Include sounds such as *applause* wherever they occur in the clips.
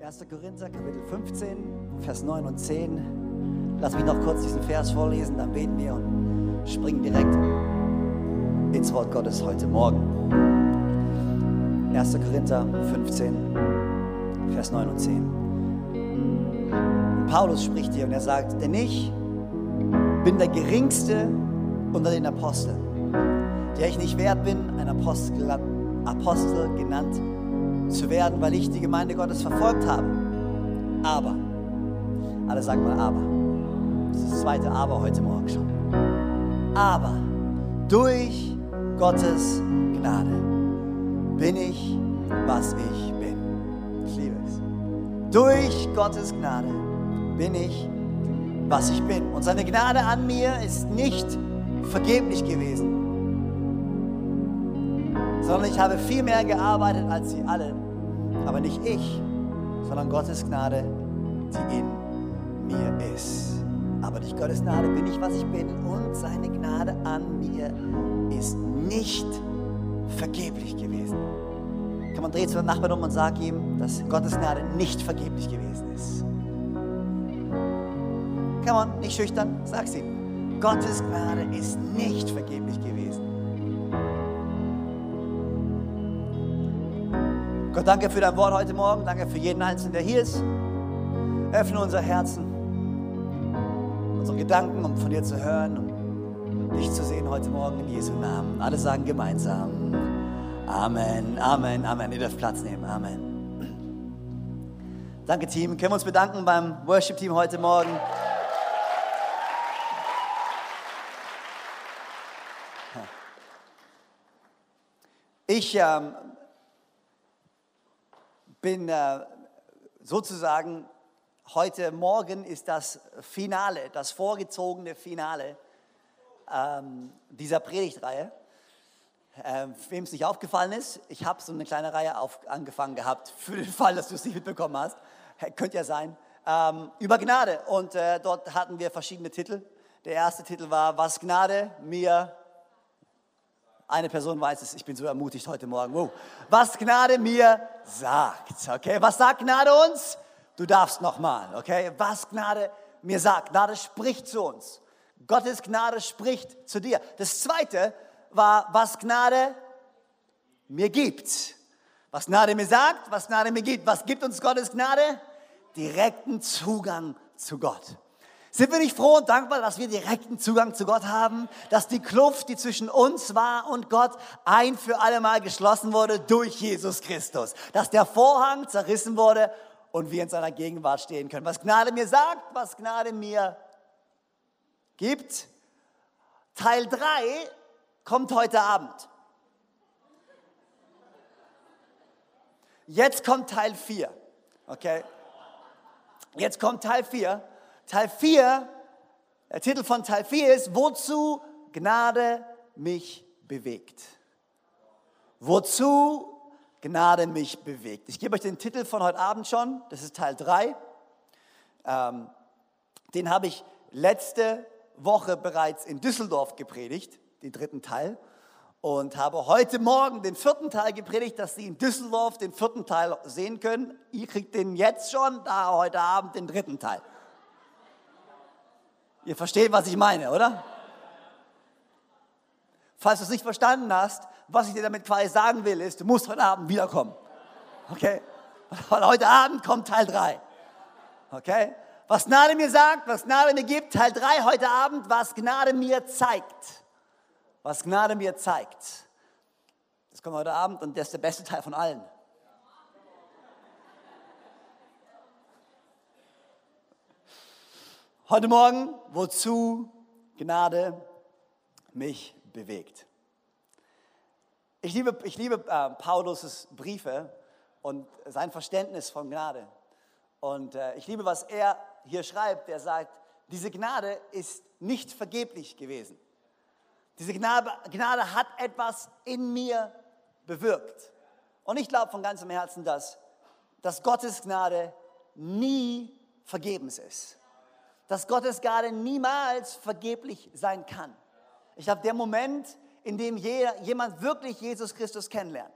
1. Korinther, Kapitel 15, Vers 9 und 10. Lass mich noch kurz diesen Vers vorlesen, dann beten wir und springen direkt ins Wort Gottes heute Morgen. 1. Korinther 15, Vers 9 und 10. Und Paulus spricht hier und er sagt, denn ich bin der Geringste unter den Aposteln, der ich nicht wert bin, ein Apostel, Apostel genannt zu werden, weil ich die Gemeinde Gottes verfolgt habe. Aber, alle sagen mal aber. Das ist das zweite Aber heute Morgen schon. Aber durch Gottes Gnade bin ich, was ich bin. Ich liebe es. Durch Gottes Gnade bin ich, was ich bin. Und seine Gnade an mir ist nicht vergeblich gewesen, sondern ich habe viel mehr gearbeitet als sie alle. Aber nicht ich, sondern Gottes Gnade, die in mir ist. Aber durch Gottes Gnade bin ich, was ich bin und seine Gnade an mir ist nicht vergeblich gewesen. Kann man drehen zu dem Nachbarn um und sagen ihm, dass Gottes Gnade nicht vergeblich gewesen ist. Kann man nicht schüchtern, sag's ihm. Gottes Gnade ist nicht vergeblich gewesen. Gott, danke für dein Wort heute Morgen. Danke für jeden Einzelnen, der hier ist. Öffne unser Herzen, unsere Gedanken, um von dir zu hören und dich zu sehen heute Morgen in Jesu Namen. Alle sagen gemeinsam. Amen, Amen, Amen. Ihr dürft Platz nehmen. Amen. Danke, Team. Können wir uns bedanken beim Worship-Team heute Morgen? Ich ähm, bin äh, sozusagen, heute Morgen ist das Finale, das vorgezogene Finale ähm, dieser Predigtreihe. Ähm, Wem es nicht aufgefallen ist, ich habe so eine kleine Reihe angefangen gehabt, für den Fall, dass du es nicht mitbekommen hast. Könnte ja sein. Ähm, über Gnade. Und äh, dort hatten wir verschiedene Titel. Der erste Titel war, was Gnade mir eine Person weiß es, ich bin so ermutigt heute Morgen. Wow. Was Gnade mir sagt. Okay, was sagt Gnade uns? Du darfst nochmal. Okay, was Gnade mir sagt. Gnade spricht zu uns. Gottes Gnade spricht zu dir. Das zweite war, was Gnade mir gibt. Was Gnade mir sagt, was Gnade mir gibt. Was gibt uns Gottes Gnade? Direkten Zugang zu Gott. Sind wir nicht froh und dankbar, dass wir direkten Zugang zu Gott haben, dass die Kluft, die zwischen uns war und Gott, ein für alle Mal geschlossen wurde durch Jesus Christus, dass der Vorhang zerrissen wurde und wir in seiner Gegenwart stehen können. Was Gnade mir sagt, was Gnade mir gibt. Teil 3 kommt heute Abend. Jetzt kommt Teil 4. Okay? Jetzt kommt Teil 4. Teil 4, der Titel von Teil 4 ist, wozu Gnade mich bewegt. Wozu Gnade mich bewegt. Ich gebe euch den Titel von heute Abend schon, das ist Teil 3. Ähm, den habe ich letzte Woche bereits in Düsseldorf gepredigt, den dritten Teil. Und habe heute Morgen den vierten Teil gepredigt, dass Sie in Düsseldorf den vierten Teil sehen können. Ihr kriegt den jetzt schon, da heute Abend den dritten Teil. Ihr versteht, was ich meine, oder? Falls du es nicht verstanden hast, was ich dir damit quasi sagen will, ist, du musst heute Abend wiederkommen. Okay? Weil heute Abend kommt Teil 3. Okay? Was Gnade mir sagt, was Gnade mir gibt, Teil 3 heute Abend, was Gnade mir zeigt. Was Gnade mir zeigt. Das kommt heute Abend und das ist der beste Teil von allen. Heute Morgen, wozu Gnade mich bewegt. Ich liebe, ich liebe äh, Paulus' Briefe und sein Verständnis von Gnade. Und äh, ich liebe, was er hier schreibt. Er sagt, diese Gnade ist nicht vergeblich gewesen. Diese Gnade, Gnade hat etwas in mir bewirkt. Und ich glaube von ganzem Herzen, dass, dass Gottes Gnade nie vergebens ist dass Gottes Gnade niemals vergeblich sein kann. Ich glaube, der Moment, in dem jeder, jemand wirklich Jesus Christus kennenlernt,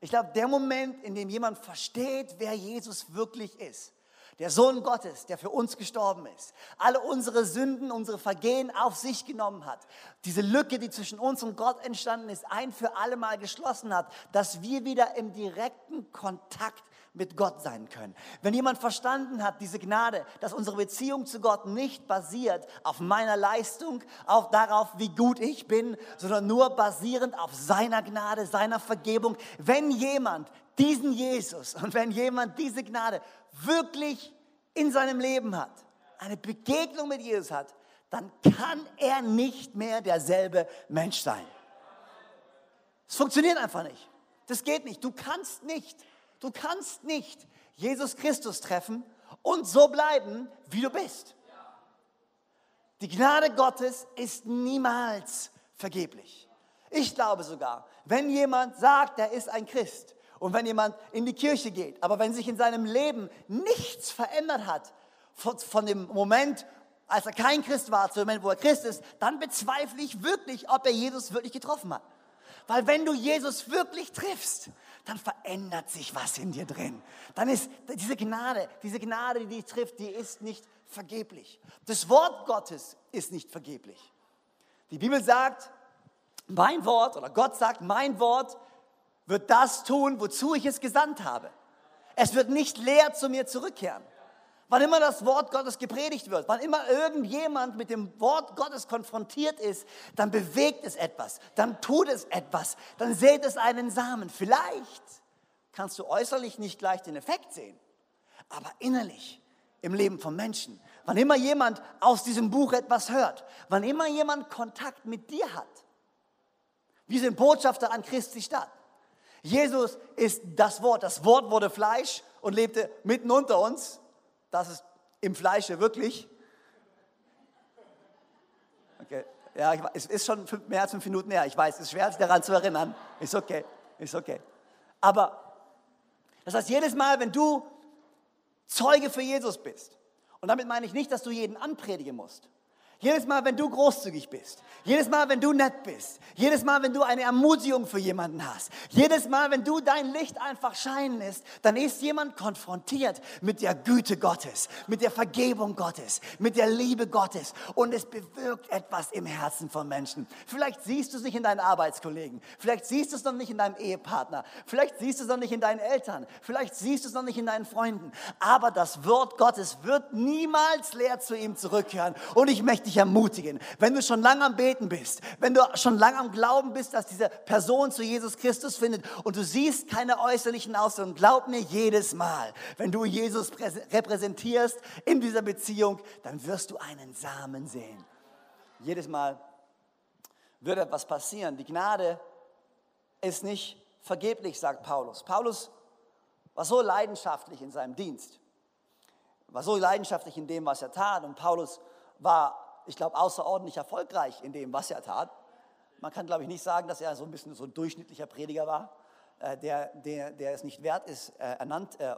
Ich glaube, der Moment, in dem jemand versteht, wer Jesus wirklich ist, der Sohn Gottes, der für uns gestorben ist, alle unsere Sünden, unsere Vergehen auf sich genommen hat, diese Lücke, die zwischen uns und Gott entstanden ist, ein für alle Mal geschlossen hat, dass wir wieder im direkten Kontakt mit Gott sein können. Wenn jemand verstanden hat, diese Gnade, dass unsere Beziehung zu Gott nicht basiert auf meiner Leistung, auf darauf, wie gut ich bin, sondern nur basierend auf seiner Gnade, seiner Vergebung. Wenn jemand diesen Jesus und wenn jemand diese Gnade wirklich in seinem Leben hat, eine Begegnung mit Jesus hat, dann kann er nicht mehr derselbe Mensch sein. Es funktioniert einfach nicht. Das geht nicht. Du kannst nicht, du kannst nicht Jesus Christus treffen und so bleiben, wie du bist. Die Gnade Gottes ist niemals vergeblich. Ich glaube sogar, wenn jemand sagt, er ist ein Christ und wenn jemand in die Kirche geht, aber wenn sich in seinem Leben nichts verändert hat, von, von dem Moment, als er kein Christ war, zu dem Moment, wo er Christ ist, dann bezweifle ich wirklich, ob er Jesus wirklich getroffen hat. Weil wenn du Jesus wirklich triffst, dann verändert sich was in dir drin. Dann ist diese Gnade, diese Gnade, die dich trifft, die ist nicht vergeblich. Das Wort Gottes ist nicht vergeblich. Die Bibel sagt, mein Wort oder Gott sagt, mein Wort wird das tun, wozu ich es gesandt habe. Es wird nicht leer zu mir zurückkehren. Wann immer das Wort Gottes gepredigt wird, wann immer irgendjemand mit dem Wort Gottes konfrontiert ist, dann bewegt es etwas, dann tut es etwas, dann sät es einen Samen. Vielleicht kannst du äußerlich nicht gleich den Effekt sehen, aber innerlich im Leben von Menschen, wann immer jemand aus diesem Buch etwas hört, wann immer jemand Kontakt mit dir hat, wir sind Botschafter an Christi Stadt. Jesus ist das Wort. Das Wort wurde Fleisch und lebte mitten unter uns. Das ist im Fleische wirklich. Okay. Ja, es ist schon mehr als fünf Minuten her. Ich weiß, es ist schwer, sich daran zu erinnern. Ist okay, ist okay. Aber das heißt, jedes Mal, wenn du Zeuge für Jesus bist, und damit meine ich nicht, dass du jeden anpredigen musst, jedes Mal, wenn du großzügig bist, jedes Mal, wenn du nett bist, jedes Mal, wenn du eine Ermutigung für jemanden hast, jedes Mal, wenn du dein Licht einfach scheinen lässt, dann ist jemand konfrontiert mit der Güte Gottes, mit der Vergebung Gottes, mit der Liebe Gottes. Und es bewirkt etwas im Herzen von Menschen. Vielleicht siehst du es nicht in deinen Arbeitskollegen, vielleicht siehst du es noch nicht in deinem Ehepartner, vielleicht siehst du es noch nicht in deinen Eltern, vielleicht siehst du es noch nicht in deinen Freunden, aber das Wort Gottes wird niemals leer zu ihm zurückkehren. Und ich möchte dich dich ermutigen, wenn du schon lange am Beten bist, wenn du schon lange am Glauben bist, dass diese Person zu Jesus Christus findet und du siehst keine äußerlichen Auswirkungen, glaub mir jedes Mal, wenn du Jesus repräsentierst in dieser Beziehung, dann wirst du einen Samen sehen. Jedes Mal wird etwas passieren. Die Gnade ist nicht vergeblich, sagt Paulus. Paulus war so leidenschaftlich in seinem Dienst, war so leidenschaftlich in dem, was er tat. Und Paulus war ich glaube, außerordentlich erfolgreich in dem, was er tat. Man kann, glaube ich, nicht sagen, dass er so ein bisschen so ein durchschnittlicher Prediger war, äh, der, der, der es nicht wert ist, äh, ernannt, äh,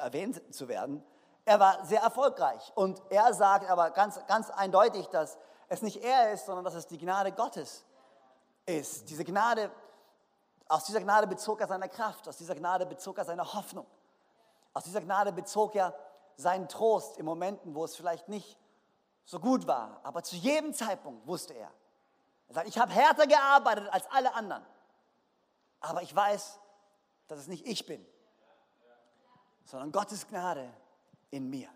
erwähnt zu werden. Er war sehr erfolgreich und er sagt aber ganz, ganz eindeutig, dass es nicht er ist, sondern dass es die Gnade Gottes ist. Diese Gnade, aus dieser Gnade bezog er seine Kraft, aus dieser Gnade bezog er seine Hoffnung, aus dieser Gnade bezog er seinen Trost in Momenten, wo es vielleicht nicht so gut war. Aber zu jedem Zeitpunkt wusste er, er sagt, ich habe härter gearbeitet als alle anderen. Aber ich weiß, dass es nicht ich bin, sondern Gottes Gnade in mir.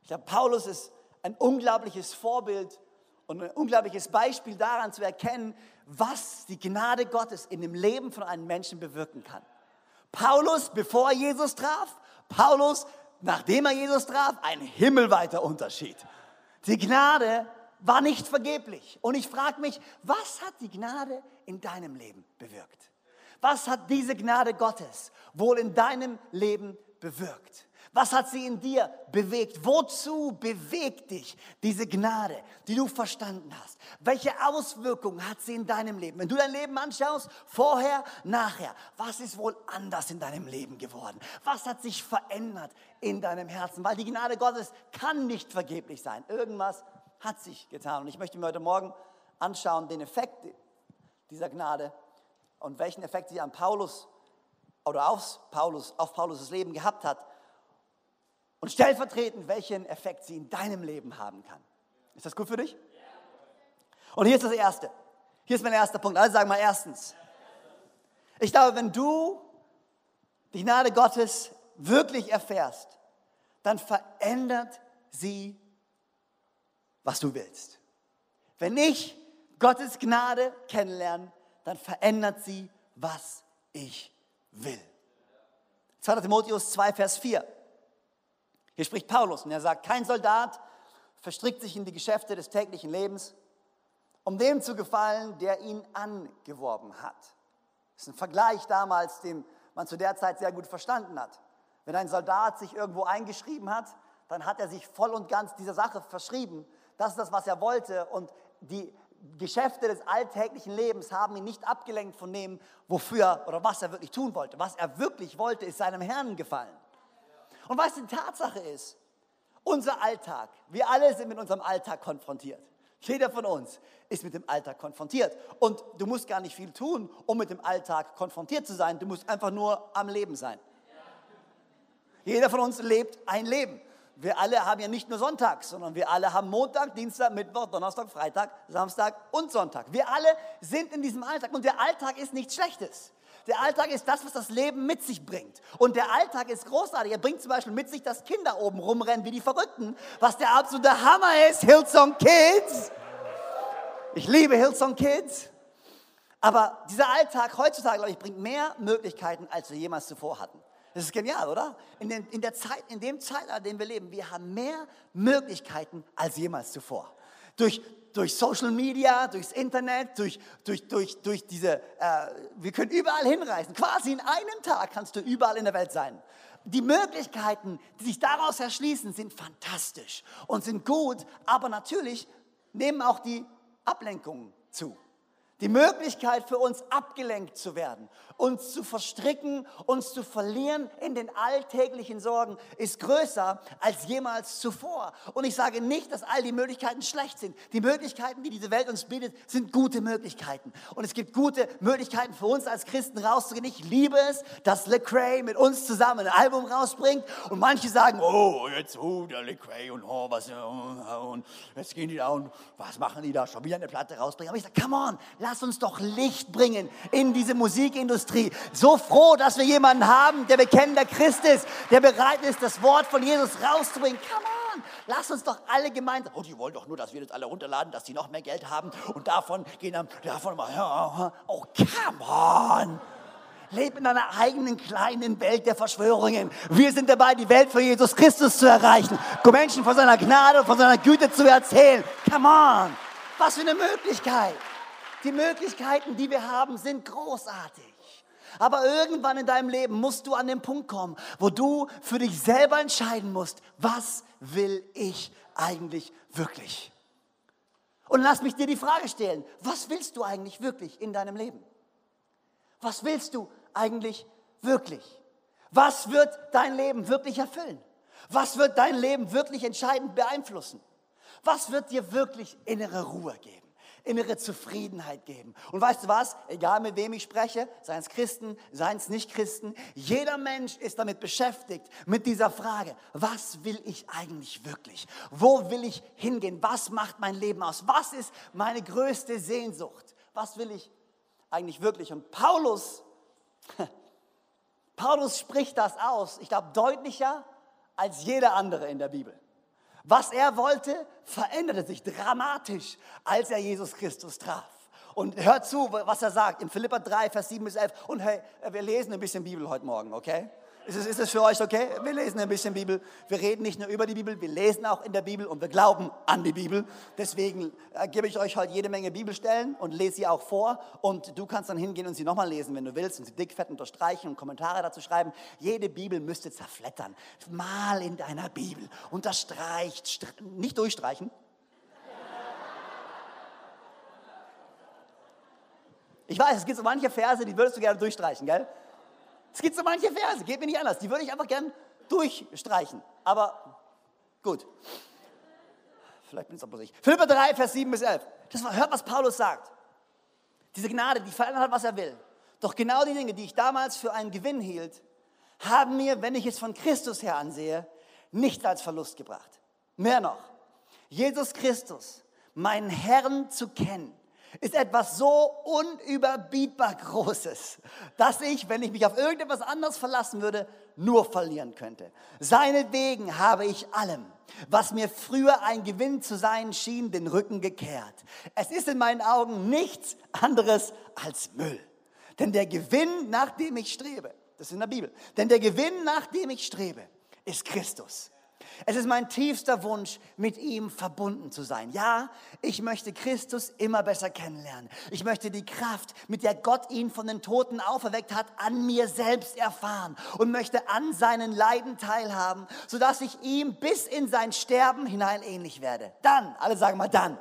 Ich glaube, Paulus ist ein unglaubliches Vorbild und ein unglaubliches Beispiel daran zu erkennen, was die Gnade Gottes in dem Leben von einem Menschen bewirken kann. Paulus, bevor er Jesus traf, Paulus, nachdem er Jesus traf, ein himmelweiter Unterschied. Die Gnade war nicht vergeblich. Und ich frage mich, was hat die Gnade in deinem Leben bewirkt? Was hat diese Gnade Gottes wohl in deinem Leben bewirkt? Was hat sie in dir bewegt? Wozu bewegt dich diese Gnade, die du verstanden hast? Welche Auswirkungen hat sie in deinem Leben? Wenn du dein Leben anschaust, vorher, nachher, was ist wohl anders in deinem Leben geworden? Was hat sich verändert in deinem Herzen? Weil die Gnade Gottes kann nicht vergeblich sein. Irgendwas hat sich getan. Und ich möchte mir heute Morgen anschauen, den Effekt dieser Gnade und welchen Effekt sie an Paulus oder aufs Paulus, auf Paulus' Leben gehabt hat und stellvertretend, welchen Effekt sie in deinem Leben haben kann. Ist das gut für dich? Und hier ist das Erste. Hier ist mein erster Punkt. Also sagen wir erstens. Ich glaube, wenn du die Gnade Gottes wirklich erfährst, dann verändert sie, was du willst. Wenn ich Gottes Gnade kennenlerne, dann verändert sie, was ich will. 2. Timotheus 2, Vers 4. Hier spricht Paulus und er sagt, kein Soldat verstrickt sich in die Geschäfte des täglichen Lebens, um dem zu gefallen, der ihn angeworben hat. Das ist ein Vergleich damals, den man zu der Zeit sehr gut verstanden hat. Wenn ein Soldat sich irgendwo eingeschrieben hat, dann hat er sich voll und ganz dieser Sache verschrieben. Das ist das, was er wollte. Und die Geschäfte des alltäglichen Lebens haben ihn nicht abgelenkt von dem, wofür oder was er wirklich tun wollte. Was er wirklich wollte, ist seinem Herrn gefallen. Und was die Tatsache ist, unser Alltag, wir alle sind mit unserem Alltag konfrontiert. Jeder von uns ist mit dem Alltag konfrontiert. Und du musst gar nicht viel tun, um mit dem Alltag konfrontiert zu sein. Du musst einfach nur am Leben sein. Jeder von uns lebt ein Leben. Wir alle haben ja nicht nur Sonntag, sondern wir alle haben Montag, Dienstag, Mittwoch, Donnerstag, Freitag, Samstag und Sonntag. Wir alle sind in diesem Alltag und der Alltag ist nichts Schlechtes. Der Alltag ist das, was das Leben mit sich bringt. Und der Alltag ist großartig. Er bringt zum Beispiel mit sich, dass Kinder oben rumrennen wie die Verrückten, was der absolute Hammer ist. Hillsong Kids. Ich liebe Hillsong Kids. Aber dieser Alltag heutzutage, glaube ich, bringt mehr Möglichkeiten, als wir jemals zuvor hatten. Das ist genial, oder? In, den, in, der Zeit, in dem Zeitalter, in dem wir leben, wir haben mehr Möglichkeiten als jemals zuvor. Durch, durch Social Media, durchs Internet, durch, durch, durch, durch diese, äh, wir können überall hinreisen. Quasi in einem Tag kannst du überall in der Welt sein. Die Möglichkeiten, die sich daraus erschließen, sind fantastisch und sind gut, aber natürlich nehmen auch die Ablenkungen zu. Die Möglichkeit für uns abgelenkt zu werden, uns zu verstricken, uns zu verlieren in den alltäglichen Sorgen ist größer als jemals zuvor. Und ich sage nicht, dass all die Möglichkeiten schlecht sind. Die Möglichkeiten, die diese Welt uns bietet, sind gute Möglichkeiten. Und es gibt gute Möglichkeiten für uns als Christen rauszugehen. Ich liebe es, dass Lecrae mit uns zusammen ein Album rausbringt. Und manche sagen, oh, jetzt, oh, der Lecrae und oh, was, oh, und jetzt gehen die da und was machen die da? Schon wieder eine Platte rausbringen. Aber ich sage, come on, lass lass uns doch Licht bringen in diese Musikindustrie. So froh, dass wir jemanden haben, der bekennender Christ ist, der bereit ist, das Wort von Jesus rauszubringen. Come on, lass uns doch alle gemeinsam. Oh, die wollen doch nur, dass wir das alle runterladen, dass die noch mehr Geld haben und davon gehen dann, davon mal, oh, come on. Leb in einer eigenen kleinen Welt der Verschwörungen. Wir sind dabei, die Welt für Jesus Christus zu erreichen, Menschen von seiner Gnade, von seiner Güte zu erzählen. Come on. Was für eine Möglichkeit. Die Möglichkeiten, die wir haben, sind großartig. Aber irgendwann in deinem Leben musst du an den Punkt kommen, wo du für dich selber entscheiden musst, was will ich eigentlich wirklich? Und lass mich dir die Frage stellen, was willst du eigentlich wirklich in deinem Leben? Was willst du eigentlich wirklich? Was wird dein Leben wirklich erfüllen? Was wird dein Leben wirklich entscheidend beeinflussen? Was wird dir wirklich innere Ruhe geben? Innere Zufriedenheit geben. Und weißt du was? Egal mit wem ich spreche, seien es Christen, seien es Nicht-Christen, jeder Mensch ist damit beschäftigt, mit dieser Frage, was will ich eigentlich wirklich? Wo will ich hingehen? Was macht mein Leben aus? Was ist meine größte Sehnsucht? Was will ich eigentlich wirklich? Und Paulus, *laughs* Paulus spricht das aus, ich glaube deutlicher als jeder andere in der Bibel. Was er wollte, veränderte sich dramatisch, als er Jesus Christus traf. Und hört zu, was er sagt in Philippa 3, Vers 7 bis 11. Und hey, wir lesen ein bisschen Bibel heute Morgen, okay? Ist es, ist es für euch okay? Wir lesen ein bisschen Bibel. Wir reden nicht nur über die Bibel, wir lesen auch in der Bibel und wir glauben an die Bibel. Deswegen äh, gebe ich euch heute jede Menge Bibelstellen und lese sie auch vor. Und du kannst dann hingehen und sie nochmal lesen, wenn du willst, und sie dick, fett unterstreichen und Kommentare dazu schreiben. Jede Bibel müsste zerflettern. Mal in deiner Bibel. Unterstreicht, nicht durchstreichen. Ich weiß, es gibt so manche Verse, die würdest du gerne durchstreichen, gell? Es gibt so manche Verse, geht mir nicht anders. Die würde ich einfach gern durchstreichen. Aber gut. Vielleicht bin es auch bloß ich. Philipper 3, Vers 7 bis 11. Das war, hört, was Paulus sagt. Diese Gnade, die verändert hat, was er will. Doch genau die Dinge, die ich damals für einen Gewinn hielt, haben mir, wenn ich es von Christus her ansehe, nicht als Verlust gebracht. Mehr noch, Jesus Christus, meinen Herrn zu kennen, ist etwas so unüberbietbar Großes, dass ich, wenn ich mich auf irgendetwas anderes verlassen würde, nur verlieren könnte. Seinetwegen habe ich allem, was mir früher ein Gewinn zu sein schien, den Rücken gekehrt. Es ist in meinen Augen nichts anderes als Müll. Denn der Gewinn, nach dem ich strebe, das ist in der Bibel, denn der Gewinn, nach dem ich strebe, ist Christus. Es ist mein tiefster Wunsch, mit ihm verbunden zu sein. Ja, ich möchte Christus immer besser kennenlernen. Ich möchte die Kraft, mit der Gott ihn von den Toten auferweckt hat, an mir selbst erfahren und möchte an seinen Leiden teilhaben, sodass ich ihm bis in sein Sterben hinein ähnlich werde. Dann, alle sagen mal dann,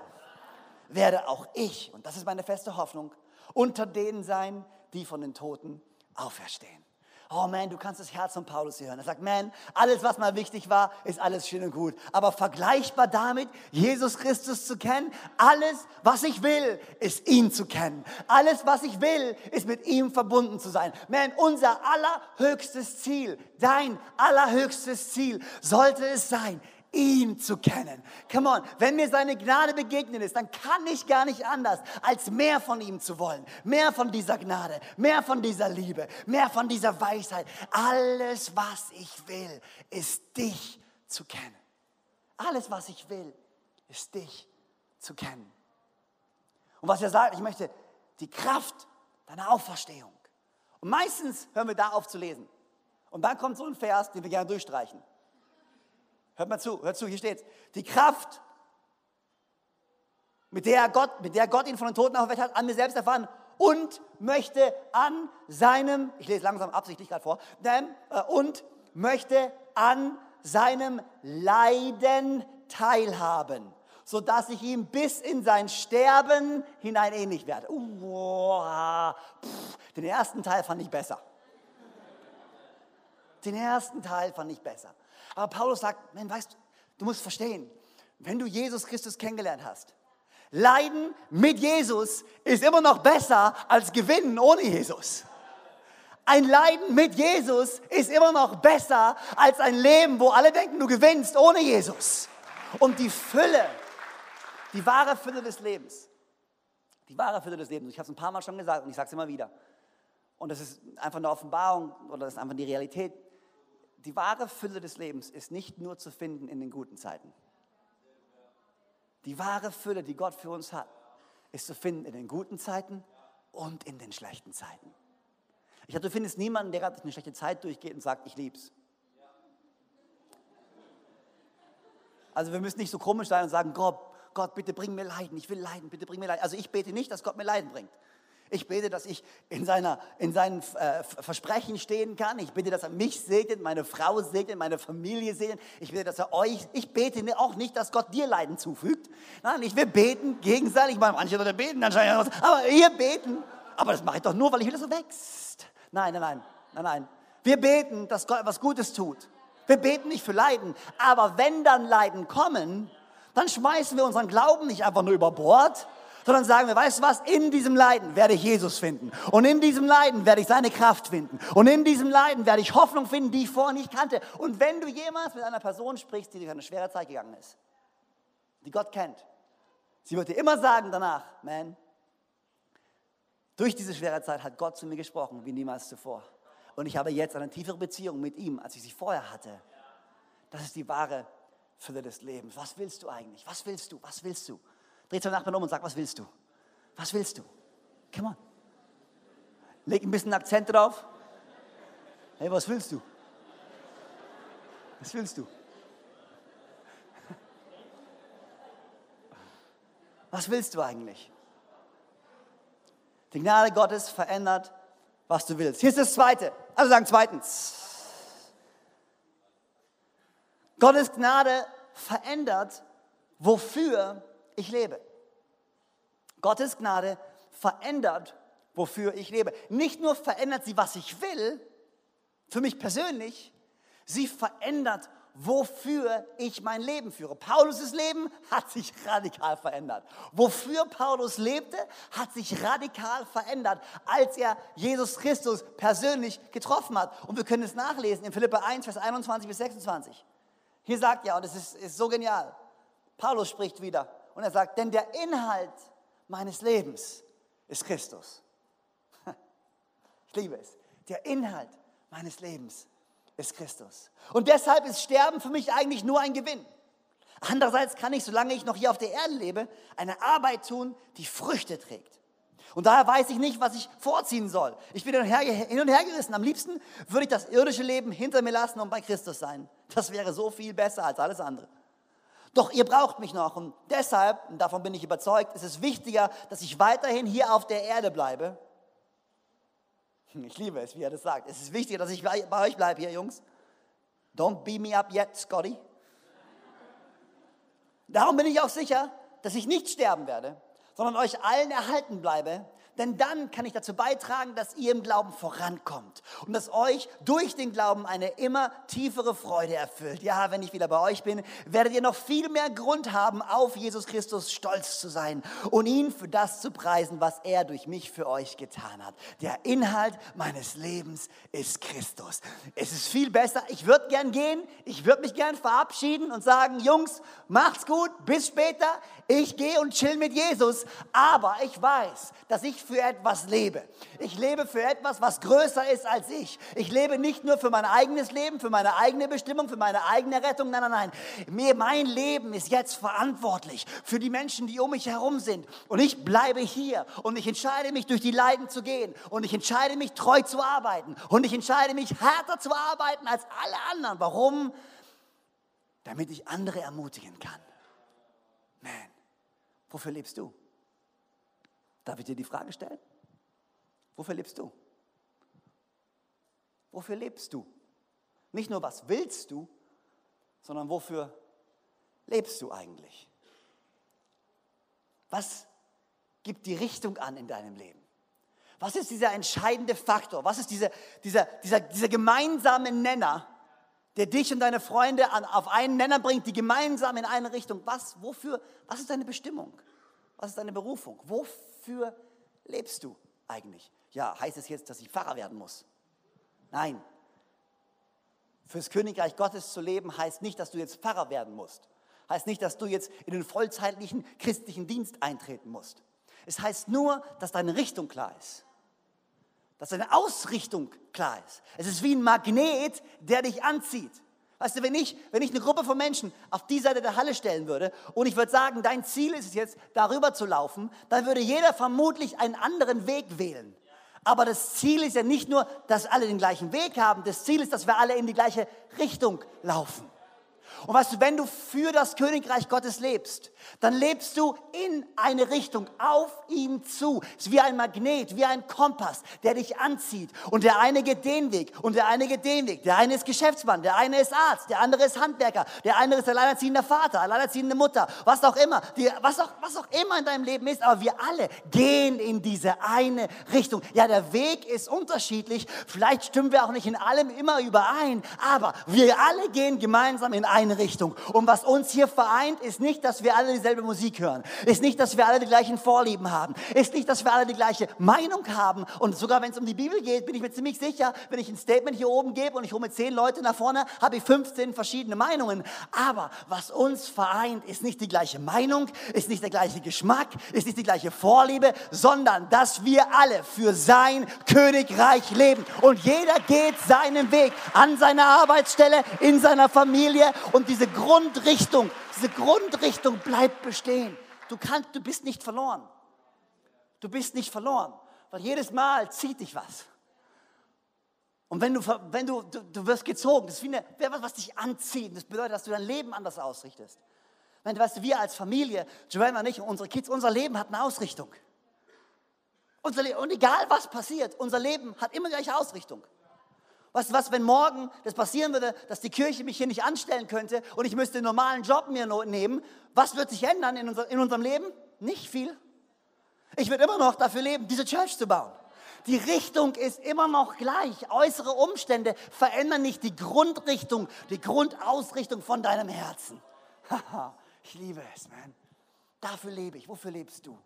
werde auch ich, und das ist meine feste Hoffnung, unter denen sein, die von den Toten auferstehen oh man, du kannst das Herz von Paulus hören. Er sagt, man, alles, was mal wichtig war, ist alles schön und gut. Aber vergleichbar damit, Jesus Christus zu kennen, alles, was ich will, ist ihn zu kennen. Alles, was ich will, ist mit ihm verbunden zu sein. Man, unser allerhöchstes Ziel, dein allerhöchstes Ziel sollte es sein, ihn zu kennen. Come on, wenn mir seine Gnade begegnet ist, dann kann ich gar nicht anders, als mehr von ihm zu wollen. Mehr von dieser Gnade, mehr von dieser Liebe, mehr von dieser Weisheit. Alles, was ich will, ist dich zu kennen. Alles, was ich will, ist dich zu kennen. Und was er sagt, ich möchte die Kraft deiner Auferstehung. Und meistens hören wir da auf zu lesen. Und dann kommt so ein Vers, den wir gerne durchstreichen. Hört mal zu, hört zu, hier steht Die Kraft, mit der, Gott, mit der Gott ihn von den Toten auferweckt hat, an mir selbst erfahren und möchte an seinem, ich lese langsam absichtlich gerade vor, äh, und möchte an seinem Leiden teilhaben, sodass ich ihm bis in sein Sterben hinein ähnlich werde. Uh, pff, den ersten Teil fand ich besser. Den ersten Teil fand ich besser. Aber Paulus sagt, man, weißt, du musst verstehen, wenn du Jesus Christus kennengelernt hast, Leiden mit Jesus ist immer noch besser als Gewinnen ohne Jesus. Ein Leiden mit Jesus ist immer noch besser als ein Leben, wo alle denken, du gewinnst ohne Jesus. Und die Fülle, die wahre Fülle des Lebens, die wahre Fülle des Lebens, ich habe es ein paar Mal schon gesagt und ich sage es immer wieder, und das ist einfach eine Offenbarung oder das ist einfach die Realität, die wahre Fülle des Lebens ist nicht nur zu finden in den guten Zeiten. Die wahre Fülle, die Gott für uns hat, ist zu finden in den guten Zeiten und in den schlechten Zeiten. Ich glaube, du findest niemanden, der gerade eine schlechte Zeit durchgeht und sagt, ich lieb's. Also wir müssen nicht so komisch sein und sagen, Gott, Gott, bitte bring mir Leiden, ich will Leiden, bitte bring mir Leiden. Also ich bete nicht, dass Gott mir Leiden bringt. Ich bete, dass ich in, seiner, in seinen äh, Versprechen stehen kann. Ich bete, dass er mich segnet, meine Frau segnet, meine Familie segnet. Ich bete, dass er euch, ich bete auch nicht, dass Gott dir Leiden zufügt. Nein, ich will beten gegenseitig. Meine, manche Leute beten anscheinend, aber ihr beten. Aber das mache ich doch nur, weil ich will, dass er wächst. Nein, nein, nein, nein, nein. Wir beten, dass Gott etwas Gutes tut. Wir beten nicht für Leiden. Aber wenn dann Leiden kommen, dann schmeißen wir unseren Glauben nicht einfach nur über Bord, sondern sagen wir, weißt du was, in diesem Leiden werde ich Jesus finden. Und in diesem Leiden werde ich seine Kraft finden. Und in diesem Leiden werde ich Hoffnung finden, die ich vorher nicht kannte. Und wenn du jemals mit einer Person sprichst, die durch eine schwere Zeit gegangen ist, die Gott kennt, sie wird dir immer sagen danach, man, durch diese schwere Zeit hat Gott zu mir gesprochen, wie niemals zuvor. Und ich habe jetzt eine tiefere Beziehung mit ihm, als ich sie vorher hatte. Das ist die wahre Fülle des Lebens. Was willst du eigentlich? Was willst du? Was willst du? Dreh zum Nachbarn um und sag, was willst du? Was willst du? Come on. Leg ein bisschen Akzent drauf. Hey, was willst du? Was willst du? Was willst du eigentlich? Die Gnade Gottes verändert, was du willst. Hier ist das Zweite. Also sagen zweitens. Gottes Gnade verändert, wofür ich lebe. Gottes Gnade verändert, wofür ich lebe. Nicht nur verändert sie, was ich will, für mich persönlich, sie verändert, wofür ich mein Leben führe. Paulus' Leben hat sich radikal verändert. Wofür Paulus lebte, hat sich radikal verändert, als er Jesus Christus persönlich getroffen hat. Und wir können es nachlesen in Philippa 1, Vers 21 bis 26. Hier sagt er, und es ist, ist so genial, Paulus spricht wieder und er sagt, denn der Inhalt meines Lebens ist Christus. *laughs* Ich liebe es. Der Inhalt meines Lebens ist Christus. Und deshalb ist Sterben für mich eigentlich nur ein Gewinn. Andererseits kann ich, solange ich noch hier auf der Erde lebe, eine Arbeit tun, die Früchte trägt. Und daher weiß ich nicht, was ich vorziehen soll. Ich bin hin und her gerissen. Am liebsten würde ich das irdische Leben hinter mir lassen und bei Christus sein. Das wäre so viel besser als alles andere. Doch ihr braucht mich noch und deshalb, und davon bin ich überzeugt, ist es wichtiger, dass ich weiterhin hier auf der Erde bleibe. Ich liebe es, wie er das sagt. Es ist wichtiger, dass ich bei euch bleibe hier, Jungs. Don't beat me up yet, Scotty. Darum bin ich auch sicher, dass ich nicht sterben werde, sondern euch allen erhalten bleibe, denn dann kann ich dazu beitragen, dass ihr im Glauben vorankommt und dass euch durch den Glauben eine immer tiefere Freude erfüllt. Ja, wenn ich wieder bei euch bin, werdet ihr noch viel mehr Grund haben, auf Jesus Christus stolz zu sein und ihn für das zu preisen, was er durch mich für euch getan hat. Der Inhalt meines Lebens ist Christus. Es ist viel besser. Ich würde gern gehen, ich würde mich gern verabschieden und sagen, Jungs, macht's gut, bis später. Ich gehe und chill mit Jesus, aber ich weiß, dass ich für etwas lebe. Ich lebe für etwas, was größer ist als ich. Ich lebe nicht nur für mein eigenes Leben, für meine eigene Bestimmung, für meine eigene Rettung. Nein, nein, nein. Mir, mein Leben ist jetzt verantwortlich für die Menschen, die um mich herum sind. Und ich bleibe hier und ich entscheide mich, durch die Leiden zu gehen. Und ich entscheide mich, treu zu arbeiten. Und ich entscheide mich, härter zu arbeiten als alle anderen. Warum? Damit ich andere ermutigen kann. Man. Wofür lebst du? Darf ich dir die Frage stellen? Wofür lebst du? Wofür lebst du? Nicht nur, was willst du, sondern wofür lebst du eigentlich? Was gibt die Richtung an in deinem Leben? Was ist dieser entscheidende Faktor? Was ist dieser, dieser, dieser, dieser gemeinsame Nenner, der dich und deine Freunde an, auf einen Nenner bringt, die gemeinsam in eine Richtung. Was, wofür, was ist deine Bestimmung? Was ist deine Berufung? Wofür lebst du eigentlich? Ja, heißt es jetzt, dass ich Pfarrer werden muss? Nein. Fürs Königreich Gottes zu leben heißt nicht, dass du jetzt Pfarrer werden musst. Heißt nicht, dass du jetzt in den vollzeitlichen christlichen Dienst eintreten musst. Es heißt nur, dass deine Richtung klar ist dass deine Ausrichtung klar ist. Es ist wie ein Magnet, der dich anzieht. Weißt du, wenn ich, wenn ich eine Gruppe von Menschen auf die Seite der Halle stellen würde und ich würde sagen, dein Ziel ist es jetzt, darüber zu laufen, dann würde jeder vermutlich einen anderen Weg wählen. Aber das Ziel ist ja nicht nur, dass alle den gleichen Weg haben, das Ziel ist, dass wir alle in die gleiche Richtung laufen. Und weißt du, wenn du für das Königreich Gottes lebst, dann lebst du in eine Richtung, auf ihn zu. Es ist wie ein Magnet, wie ein Kompass, der dich anzieht. Und der eine geht den Weg und der eine geht den Weg. Der eine ist Geschäftsmann, der eine ist Arzt, der andere ist Handwerker, der andere ist alleinerziehender Vater, alleinerziehende Mutter, was auch immer. Die, was, auch, was auch immer in deinem Leben ist, aber wir alle gehen in diese eine Richtung. Ja, der Weg ist unterschiedlich. Vielleicht stimmen wir auch nicht in allem immer überein, aber wir alle gehen gemeinsam in eine Richtung. Und was uns hier vereint, ist nicht, dass wir alle dieselbe Musik hören, ist nicht, dass wir alle die gleichen Vorlieben haben, ist nicht, dass wir alle die gleiche Meinung haben. Und sogar wenn es um die Bibel geht, bin ich mir ziemlich sicher, wenn ich ein Statement hier oben gebe und ich hole mir zehn Leute nach vorne, habe ich 15 verschiedene Meinungen. Aber was uns vereint, ist nicht die gleiche Meinung, ist nicht der gleiche Geschmack, ist nicht die gleiche Vorliebe, sondern dass wir alle für sein Königreich leben. Und jeder geht seinen Weg an seiner Arbeitsstelle, in seiner Familie und diese Grundrichtung, diese Grundrichtung bleibt bestehen. Du kannst, du bist nicht verloren. Du bist nicht verloren, weil jedes Mal zieht dich was. Und wenn du, wenn du, du, du wirst gezogen, das ist wie eine, was dich anzieht. Das bedeutet, dass du dein Leben anders ausrichtest. Wenn, weißt du, wir als Familie, Joanna und ich unsere Kids, unser Leben hat eine Ausrichtung. Unser und egal was passiert, unser Leben hat immer die gleiche Ausrichtung. Weißt du was, wenn morgen das passieren würde, dass die Kirche mich hier nicht anstellen könnte und ich müsste einen normalen Job mir nehmen, was wird sich ändern in, unser, in unserem Leben? Nicht viel. Ich würde immer noch dafür leben, diese Church zu bauen. Die Richtung ist immer noch gleich. Äußere Umstände verändern nicht die Grundrichtung, die Grundausrichtung von deinem Herzen. *laughs* ich liebe es, man. Dafür lebe ich. Wofür lebst du?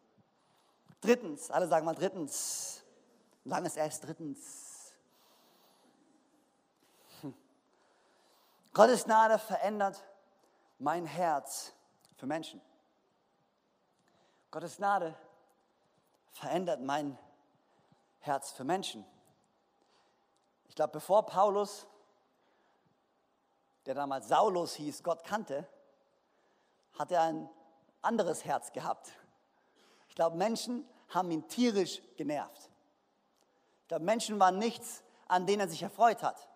Drittens, alle sagen mal drittens. Lang ist erst drittens. Hm. Gottes Gnade verändert mein Herz für Menschen. Gottes Gnade verändert mein Herz für Menschen. Ich glaube, bevor Paulus, der damals Saulus hieß, Gott kannte, hat er ein anderes Herz gehabt. Ich glaube, Menschen haben ihn tierisch genervt. Ich glaube, Menschen waren nichts, an denen er sich erfreut hat.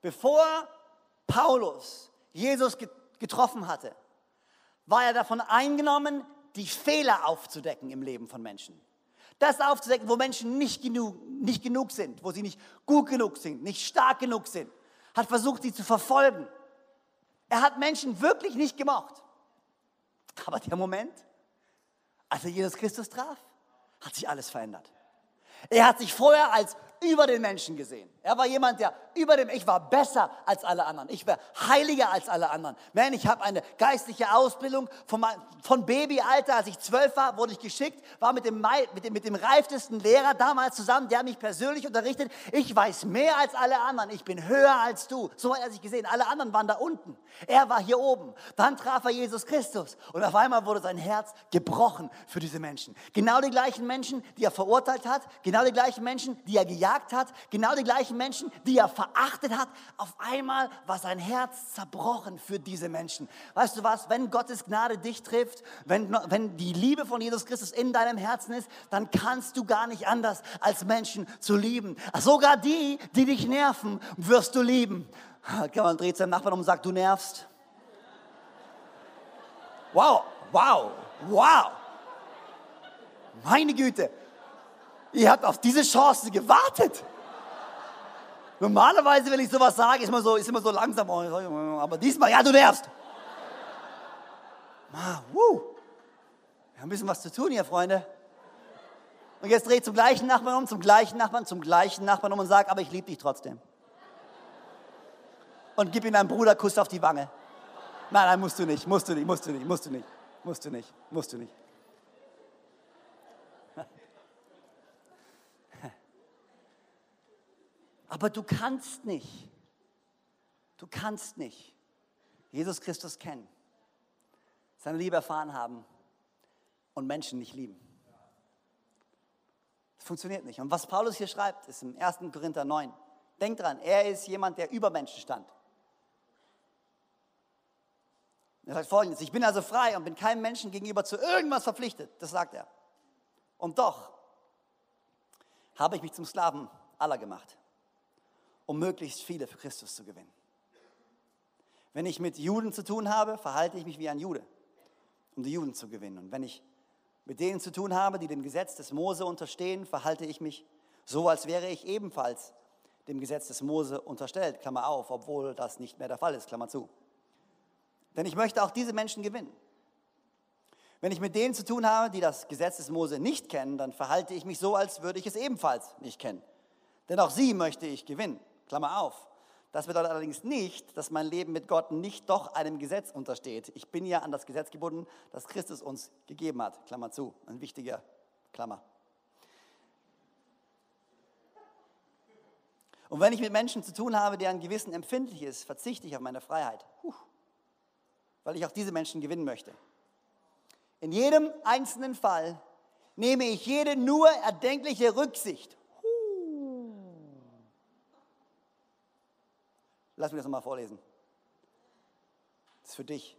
Bevor Paulus Jesus getroffen hatte, war er davon eingenommen, die Fehler aufzudecken im Leben von Menschen. Das aufzudecken, wo Menschen nicht genug, nicht genug sind, wo sie nicht gut genug sind, nicht stark genug sind. Hat versucht, sie zu verfolgen. Er hat Menschen wirklich nicht gemocht. Aber der Moment, als er Jesus Christus traf, hat sich alles verändert. Er hat sich vorher als über den Menschen gesehen. Er war jemand, der über dem, ich war besser als alle anderen. Ich war heiliger als alle anderen. Man, ich habe eine geistliche Ausbildung von, von Babyalter, als ich zwölf war, wurde ich geschickt, war mit dem, mit, dem, mit dem reiftesten Lehrer damals zusammen, der mich persönlich unterrichtet. Ich weiß mehr als alle anderen. Ich bin höher als du. So hat er sich gesehen. Alle anderen waren da unten. Er war hier oben. Dann traf er Jesus Christus. Und auf einmal wurde sein Herz gebrochen für diese Menschen. Genau die gleichen Menschen, die er verurteilt hat. Genau die gleichen Menschen, die er gejagt hat, genau die gleichen Menschen, die er verachtet hat, auf einmal war sein Herz zerbrochen für diese Menschen. Weißt du was, wenn Gottes Gnade dich trifft, wenn, wenn die Liebe von Jesus Christus in deinem Herzen ist, dann kannst du gar nicht anders, als Menschen zu lieben. Sogar die, die dich nerven, wirst du lieben. Man dreht seinen Nachbarn um und sagt, du nervst. Wow, wow, wow. Meine Güte, Ihr habt auf diese Chance gewartet. Normalerweise, wenn ich sowas sage, ist immer so, ist immer so langsam. Aber diesmal, ja, du nervst. Wir haben ein bisschen was zu tun hier, Freunde. Und jetzt dreht zum gleichen Nachbarn um, zum gleichen Nachbarn, zum gleichen Nachbarn um und sagt, aber ich liebe dich trotzdem. Und gib ihm einen Bruderkuss auf die Wange. Nein, nein, musst du nicht, musst du nicht, musst du nicht, musst du nicht, musst du nicht, musst du nicht. Aber du kannst nicht, du kannst nicht Jesus Christus kennen, seine Liebe erfahren haben und Menschen nicht lieben. Das funktioniert nicht. Und was Paulus hier schreibt, ist im 1. Korinther 9. Denk dran, er ist jemand, der über Menschen stand. Er sagt folgendes, ich bin also frei und bin keinem Menschen gegenüber zu irgendwas verpflichtet. Das sagt er. Und doch habe ich mich zum Sklaven aller gemacht um möglichst viele für Christus zu gewinnen. Wenn ich mit Juden zu tun habe, verhalte ich mich wie ein Jude, um die Juden zu gewinnen. Und wenn ich mit denen zu tun habe, die dem Gesetz des Mose unterstehen, verhalte ich mich so, als wäre ich ebenfalls dem Gesetz des Mose unterstellt, Klammer auf, obwohl das nicht mehr der Fall ist, Klammer zu. Denn ich möchte auch diese Menschen gewinnen. Wenn ich mit denen zu tun habe, die das Gesetz des Mose nicht kennen, dann verhalte ich mich so, als würde ich es ebenfalls nicht kennen. Denn auch sie möchte ich gewinnen. Klammer auf. Das bedeutet allerdings nicht, dass mein Leben mit Gott nicht doch einem Gesetz untersteht. Ich bin ja an das Gesetz gebunden, das Christus uns gegeben hat. Klammer zu. Ein wichtiger Klammer. Und wenn ich mit Menschen zu tun habe, deren Gewissen empfindlich ist, verzichte ich auf meine Freiheit. Puh. Weil ich auch diese Menschen gewinnen möchte. In jedem einzelnen Fall nehme ich jede nur erdenkliche Rücksicht Lass mich das nochmal vorlesen. Das ist für dich.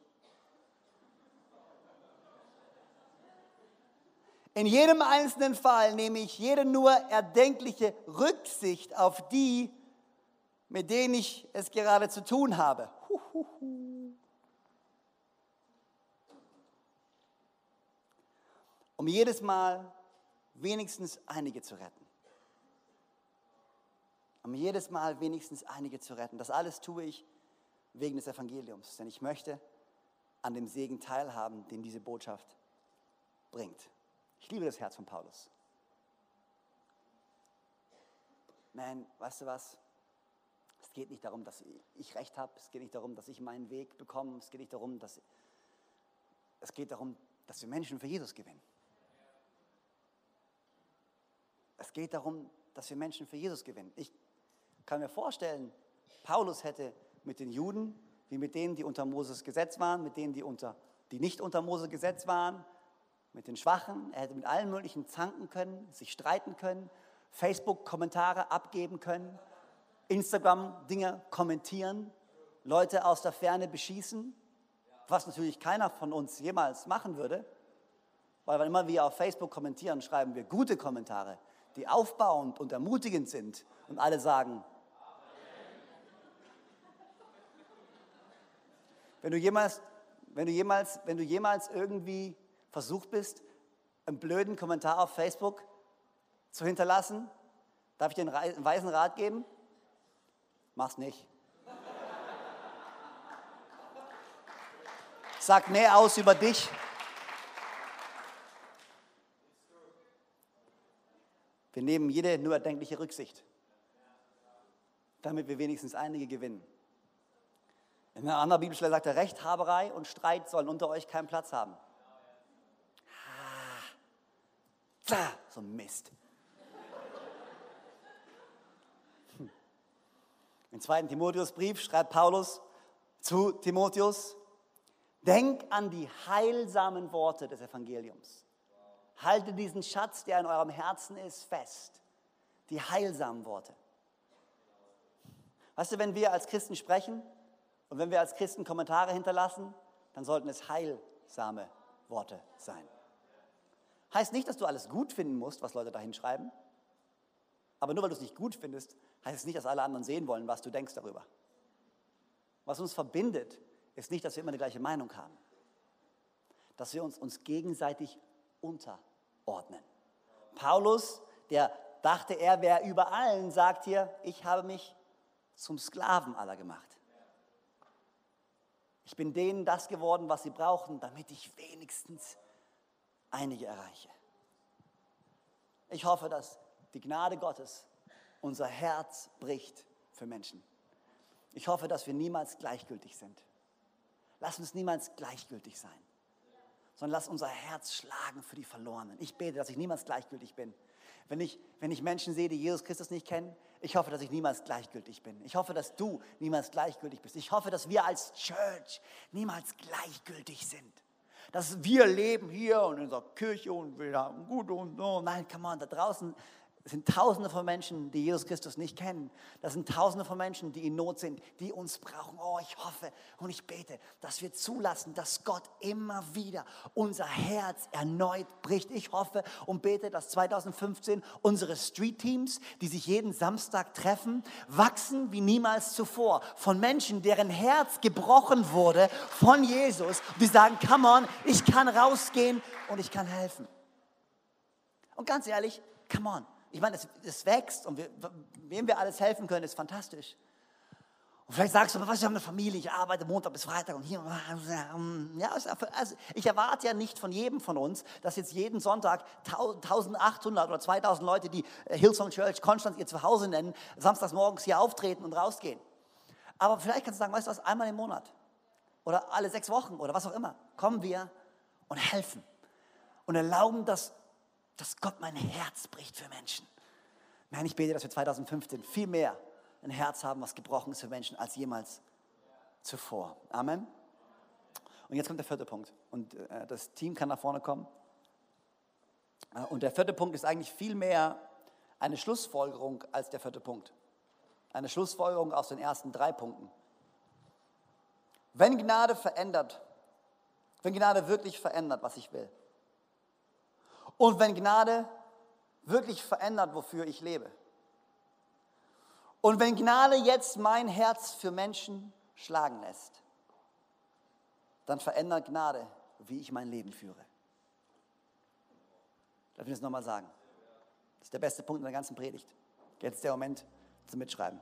In jedem einzelnen Fall nehme ich jede nur erdenkliche Rücksicht auf die, mit denen ich es gerade zu tun habe. Um jedes Mal wenigstens einige zu retten um jedes Mal wenigstens einige zu retten. Das alles tue ich wegen des Evangeliums, denn ich möchte an dem Segen teilhaben, den diese Botschaft bringt. Ich liebe das Herz von Paulus. man, weißt du was? Es geht nicht darum, dass ich recht habe, es geht nicht darum, dass ich meinen Weg bekomme, es geht nicht darum, dass es geht darum, dass wir Menschen für Jesus gewinnen. Es geht darum, dass wir Menschen für Jesus gewinnen. Ich kann mir vorstellen, Paulus hätte mit den Juden, wie mit denen, die unter Moses Gesetz waren, mit denen, die, unter, die nicht unter Moses Gesetz waren, mit den Schwachen, er hätte mit allen möglichen zanken können, sich streiten können, Facebook-Kommentare abgeben können, Instagram-Dinge kommentieren, Leute aus der Ferne beschießen, was natürlich keiner von uns jemals machen würde, weil wenn immer wir auf Facebook kommentieren, schreiben wir gute Kommentare, die aufbauend und ermutigend sind und alle sagen, wenn du jemals, wenn du jemals, wenn du jemals irgendwie versucht bist, einen blöden Kommentar auf Facebook zu hinterlassen, darf ich dir einen weisen Rat geben? Mach's nicht. Sag mehr aus über dich. Wir nehmen jede nur erdenkliche Rücksicht, damit wir wenigstens einige gewinnen. In einer anderen Bibelstelle sagt er, Rechthaberei und Streit sollen unter euch keinen Platz haben. Ah, so Mist. Hm. Im zweiten Timotheusbrief schreibt Paulus zu Timotheus, denk an die heilsamen Worte des Evangeliums. Halte diesen Schatz, der in eurem Herzen ist, fest. Die heilsamen Worte. Weißt du, wenn wir als Christen sprechen und wenn wir als Christen Kommentare hinterlassen, dann sollten es heilsame Worte sein. Heißt nicht, dass du alles gut finden musst, was Leute da hinschreiben. Aber nur weil du es nicht gut findest, heißt es nicht, dass alle anderen sehen wollen, was du denkst darüber. Was uns verbindet, ist nicht, dass wir immer die gleiche Meinung haben. Dass wir uns, uns gegenseitig unterordnen. Paulus, der dachte, er wäre über allen, sagt hier, ich habe mich zum Sklaven aller gemacht. Ich bin denen das geworden, was sie brauchen, damit ich wenigstens einige erreiche. Ich hoffe, dass die Gnade Gottes unser Herz bricht für Menschen. Ich hoffe, dass wir niemals gleichgültig sind. Lass uns niemals gleichgültig sein, sondern lass unser Herz schlagen für die Verlorenen. Ich bete, dass ich niemals gleichgültig bin. Wenn ich, wenn ich Menschen sehe, die Jesus Christus nicht kennen, ich hoffe, dass ich niemals gleichgültig bin. Ich hoffe, dass du niemals gleichgültig bist. Ich hoffe, dass wir als Church niemals gleichgültig sind. Dass wir leben hier und in unserer Kirche und wir haben gut und so. Nein, come on, da draußen es sind Tausende von Menschen, die Jesus Christus nicht kennen. Das sind Tausende von Menschen, die in Not sind, die uns brauchen. Oh, ich hoffe und ich bete, dass wir zulassen, dass Gott immer wieder unser Herz erneut bricht. Ich hoffe und bete, dass 2015 unsere Street Teams, die sich jeden Samstag treffen, wachsen wie niemals zuvor. Von Menschen, deren Herz gebrochen wurde von Jesus. Die sagen, come on, ich kann rausgehen und ich kann helfen. Und ganz ehrlich, come on ich meine, es, es wächst und wir, wem wir alles helfen können, ist fantastisch. Und vielleicht sagst du, aber was, ich habe eine Familie, ich arbeite Montag bis Freitag und hier. Ja, also ich erwarte ja nicht von jedem von uns, dass jetzt jeden Sonntag 1800 oder 2000 Leute, die äh, Hillsong Church Konstanz ihr Zuhause nennen, samstags morgens hier auftreten und rausgehen. Aber vielleicht kannst du sagen, weißt du was, einmal im Monat oder alle sechs Wochen oder was auch immer, kommen wir und helfen und erlauben, dass dass Gott mein Herz bricht für Menschen. Nein, ich bete, dass wir 2015 viel mehr ein Herz haben, was gebrochen ist für Menschen als jemals zuvor. Amen. Und jetzt kommt der vierte Punkt. Und äh, das Team kann nach vorne kommen. Äh, und der vierte Punkt ist eigentlich viel mehr eine Schlussfolgerung als der vierte Punkt. Eine Schlussfolgerung aus den ersten drei Punkten. Wenn Gnade verändert, wenn Gnade wirklich verändert, was ich will, und wenn Gnade wirklich verändert, wofür ich lebe. Und wenn Gnade jetzt mein Herz für Menschen schlagen lässt, dann verändert Gnade, wie ich mein Leben führe. Darf ich das nochmal sagen? Das ist der beste Punkt in der ganzen Predigt. Jetzt ist der Moment zum Mitschreiben,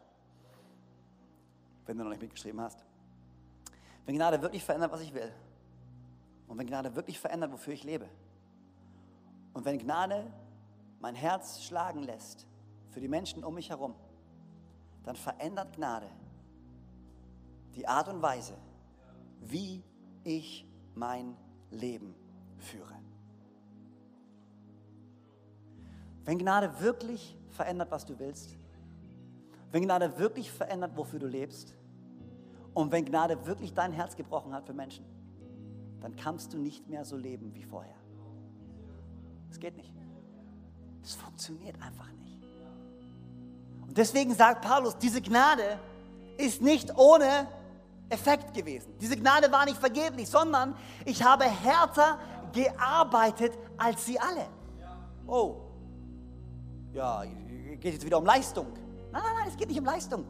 wenn du noch nicht mitgeschrieben hast. Wenn Gnade wirklich verändert, was ich will, und wenn Gnade wirklich verändert, wofür ich lebe, und wenn Gnade mein Herz schlagen lässt für die Menschen um mich herum, dann verändert Gnade die Art und Weise, wie ich mein Leben führe. Wenn Gnade wirklich verändert, was du willst, wenn Gnade wirklich verändert, wofür du lebst, und wenn Gnade wirklich dein Herz gebrochen hat für Menschen, dann kannst du nicht mehr so leben wie vorher. Es geht nicht. Es funktioniert einfach nicht. Und deswegen sagt Paulus, diese Gnade ist nicht ohne Effekt gewesen. Diese Gnade war nicht vergeblich, sondern ich habe härter gearbeitet als sie alle. Oh, ja, geht jetzt wieder um Leistung. Nein, nein, nein, es geht nicht um Leistung.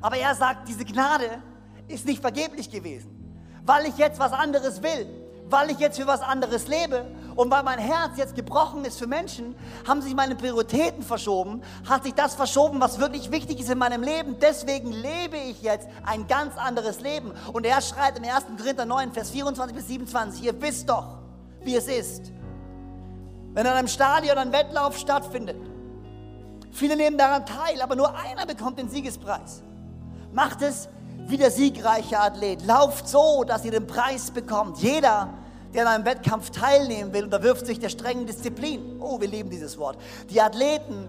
Aber er sagt, diese Gnade ist nicht vergeblich gewesen, weil ich jetzt was anderes will, weil ich jetzt für was anderes lebe und weil mein Herz jetzt gebrochen ist für Menschen, haben sich meine Prioritäten verschoben, hat sich das verschoben, was wirklich wichtig ist in meinem Leben. Deswegen lebe ich jetzt ein ganz anderes Leben. Und er schreibt im 1. Korinther 9, Vers 24 bis 27, ihr wisst doch, wie es ist, wenn an einem Stadion ein Wettlauf stattfindet. Viele nehmen daran teil, aber nur einer bekommt den Siegespreis. Macht es wie der siegreiche Athlet. Lauft so, dass ihr den Preis bekommt. Jeder, der an einem Wettkampf teilnehmen will, unterwirft sich der strengen Disziplin. Oh, wir lieben dieses Wort. Die Athleten,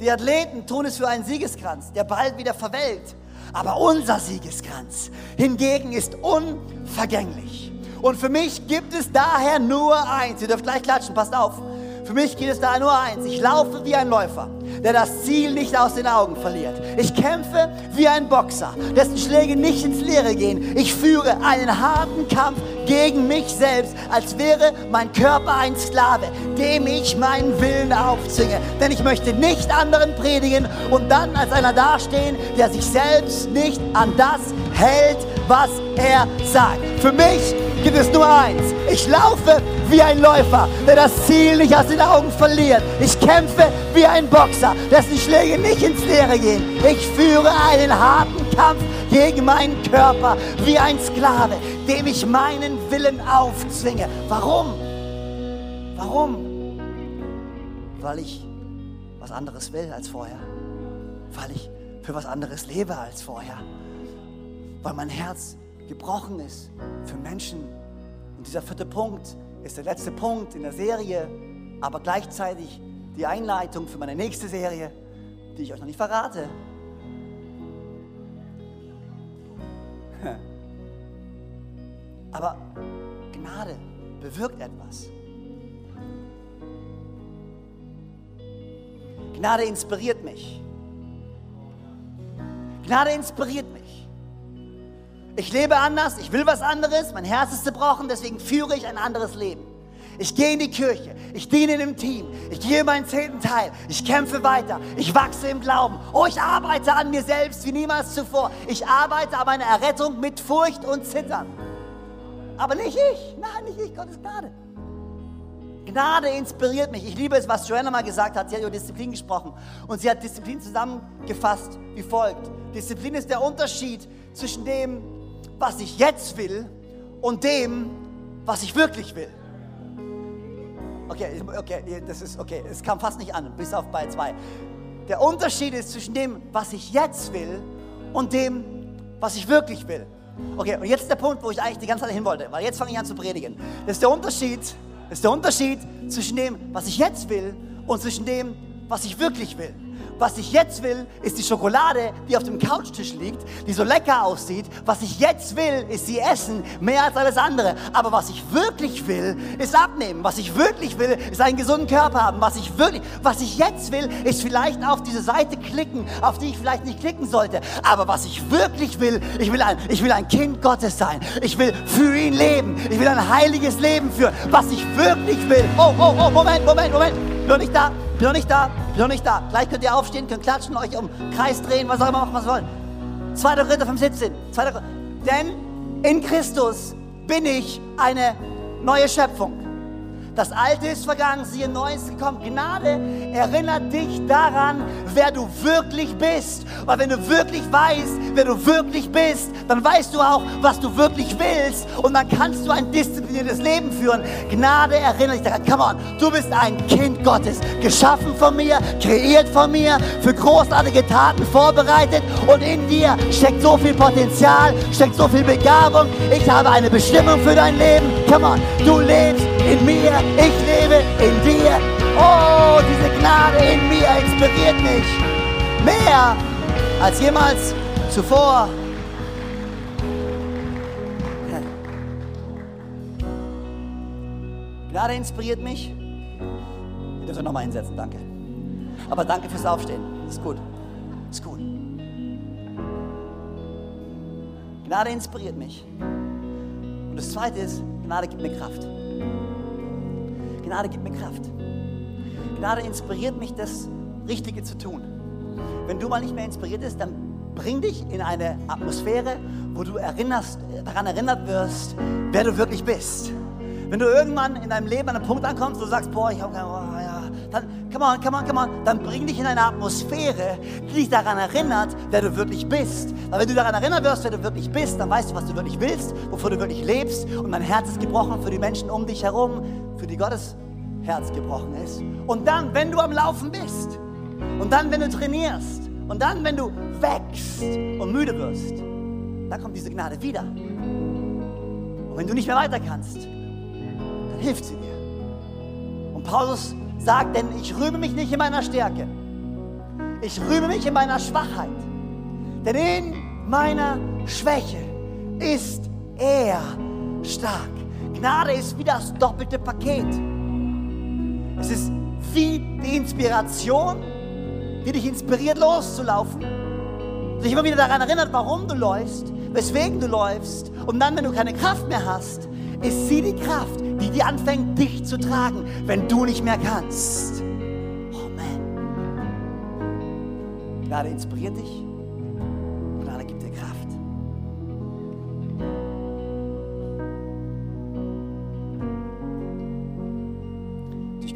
die Athleten tun es für einen Siegeskranz, der bald wieder verwelkt. Aber unser Siegeskranz hingegen ist unvergänglich. Und für mich gibt es daher nur eins. Ihr dürft gleich klatschen, passt auf. Für mich geht es da nur eins. Ich laufe wie ein Läufer, der das Ziel nicht aus den Augen verliert. Ich kämpfe wie ein Boxer, dessen Schläge nicht ins Leere gehen. Ich führe einen harten Kampf gegen mich selbst, als wäre mein Körper ein Sklave, dem ich meinen Willen aufzwinge. Denn ich möchte nicht anderen predigen und dann als einer dastehen, der sich selbst nicht an das hält, was er sagt. Für mich gibt es nur eins. Ich laufe wie ein Läufer, der das Ziel nicht aus den Augen verliert. Ich kämpfe wie ein Boxer, dessen Schläge nicht ins Leere gehen. Ich führe einen harten Kampf gegen meinen Körper wie ein Sklave, dem ich meinen Willen aufzwinge. Warum? Warum? Weil ich was anderes will als vorher. Weil ich für was anderes lebe als vorher. Weil mein Herz gebrochen ist für Menschen. Und dieser vierte Punkt ist der letzte Punkt in der Serie, aber gleichzeitig die Einleitung für meine nächste Serie, die ich euch noch nicht verrate. *laughs* Aber Gnade bewirkt etwas. Gnade inspiriert mich. Gnade inspiriert mich. Ich lebe anders, ich will was anderes, mein Herz ist zerbrochen, deswegen führe ich ein anderes Leben. Ich gehe in die Kirche, ich diene dem Team, ich gehe meinen zehnten Teil, ich kämpfe weiter, ich wachse im Glauben. Oh, ich arbeite an mir selbst wie niemals zuvor. Ich arbeite an meiner Errettung mit Furcht und Zittern. Aber nicht ich, nein, nicht ich, Gottes Gnade. Gnade inspiriert mich. Ich liebe es, was Joanna mal gesagt hat. Sie hat über Disziplin gesprochen. Und sie hat Disziplin zusammengefasst wie folgt. Disziplin ist der Unterschied zwischen dem, was ich jetzt will und dem, was ich wirklich will. Okay, okay, das ist okay. Es kam fast nicht an, bis auf bei zwei. Der Unterschied ist zwischen dem, was ich jetzt will und dem, was ich wirklich will. Okay, und jetzt der Punkt, wo ich eigentlich die ganze Zeit hin wollte, weil jetzt fange ich an zu predigen. Das ist der Unterschied, das ist der Unterschied zwischen dem, was ich jetzt will und zwischen dem, was ich wirklich will. Was ich jetzt will, ist die Schokolade, die auf dem Couchtisch liegt, die so lecker aussieht. Was ich jetzt will, ist sie essen, mehr als alles andere. Aber was ich wirklich will, ist abnehmen. Was ich wirklich will, ist einen gesunden Körper haben. Was ich wirklich, was ich jetzt will, ist vielleicht auf diese Seite klicken, auf die ich vielleicht nicht klicken sollte. Aber was ich wirklich will, ich will ein, ich will ein Kind Gottes sein. Ich will für ihn leben. Ich will ein heiliges Leben führen. Was ich wirklich will. Oh, oh, oh, Moment, Moment, Moment. Noch nicht da, bin noch nicht da, bin noch nicht da. Gleich könnt ihr aufstehen, könnt klatschen, euch um Kreis drehen, was auch immer machen, was wollt. 2. Korinther 5, 17. 2. Denn in Christus bin ich eine neue Schöpfung. Das Alte ist vergangen, siehe Neues gekommen. Gnade erinnert dich daran, wer du wirklich bist. Weil wenn du wirklich weißt, wer du wirklich bist, dann weißt du auch, was du wirklich willst. Und dann kannst du ein diszipliniertes Leben führen. Gnade erinnert dich daran. Come on, du bist ein Kind Gottes. Geschaffen von mir, kreiert von mir, für großartige Taten vorbereitet. Und in dir steckt so viel Potenzial, steckt so viel Begabung. Ich habe eine Bestimmung für dein Leben. Come on, du lebst in mir, ich lebe in dir. Oh, diese Gnade in mir inspiriert mich mehr als jemals zuvor. Gnade inspiriert mich. Ihr dürft nochmal hinsetzen, danke. Aber danke fürs Aufstehen. Ist gut. Ist gut. Gnade inspiriert mich. Und das Zweite ist, Gnade gibt mir Kraft. Gnade gibt mir Kraft. Gnade inspiriert mich, das Richtige zu tun. Wenn du mal nicht mehr inspiriert bist, dann bring dich in eine Atmosphäre, wo du erinnerst, daran erinnert wirst, wer du wirklich bist. Wenn du irgendwann in deinem Leben an einen Punkt ankommst, wo du sagst, boah, ich habe keine, oh, ja, dann, come on, come on, come on, dann bring dich in eine Atmosphäre, die dich daran erinnert, wer du wirklich bist. Weil wenn du daran erinnert wirst, wer du wirklich bist, dann weißt du, was du wirklich willst, wofür du wirklich lebst und dein Herz ist gebrochen für die Menschen um dich herum, für die Gottes Herz gebrochen ist. Und dann, wenn du am Laufen bist, und dann, wenn du trainierst, und dann, wenn du wächst und müde wirst, dann kommt diese Gnade wieder. Und wenn du nicht mehr weiter kannst, dann hilft sie dir. Und Paulus sagt, denn ich rühme mich nicht in meiner Stärke. Ich rühme mich in meiner Schwachheit. Denn in meiner Schwäche ist er stark. Gnade ist wie das doppelte Paket. Es ist wie die Inspiration, die dich inspiriert loszulaufen, dich immer wieder daran erinnert, warum du läufst, weswegen du läufst. Und dann, wenn du keine Kraft mehr hast, ist sie die Kraft, die dir anfängt, dich zu tragen, wenn du nicht mehr kannst. Oh man. Gnade inspiriert dich.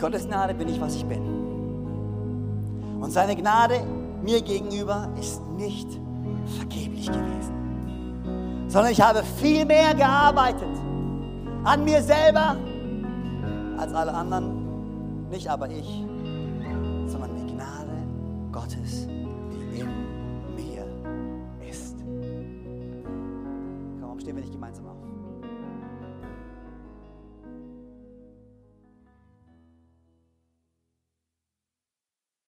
Gottes Gnade bin ich, was ich bin. Und seine Gnade mir gegenüber ist nicht vergeblich gewesen, sondern ich habe viel mehr gearbeitet an mir selber als alle anderen. Nicht aber ich, sondern die Gnade Gottes, die in mir ist. Komm, stehen wir nicht gemeinsam.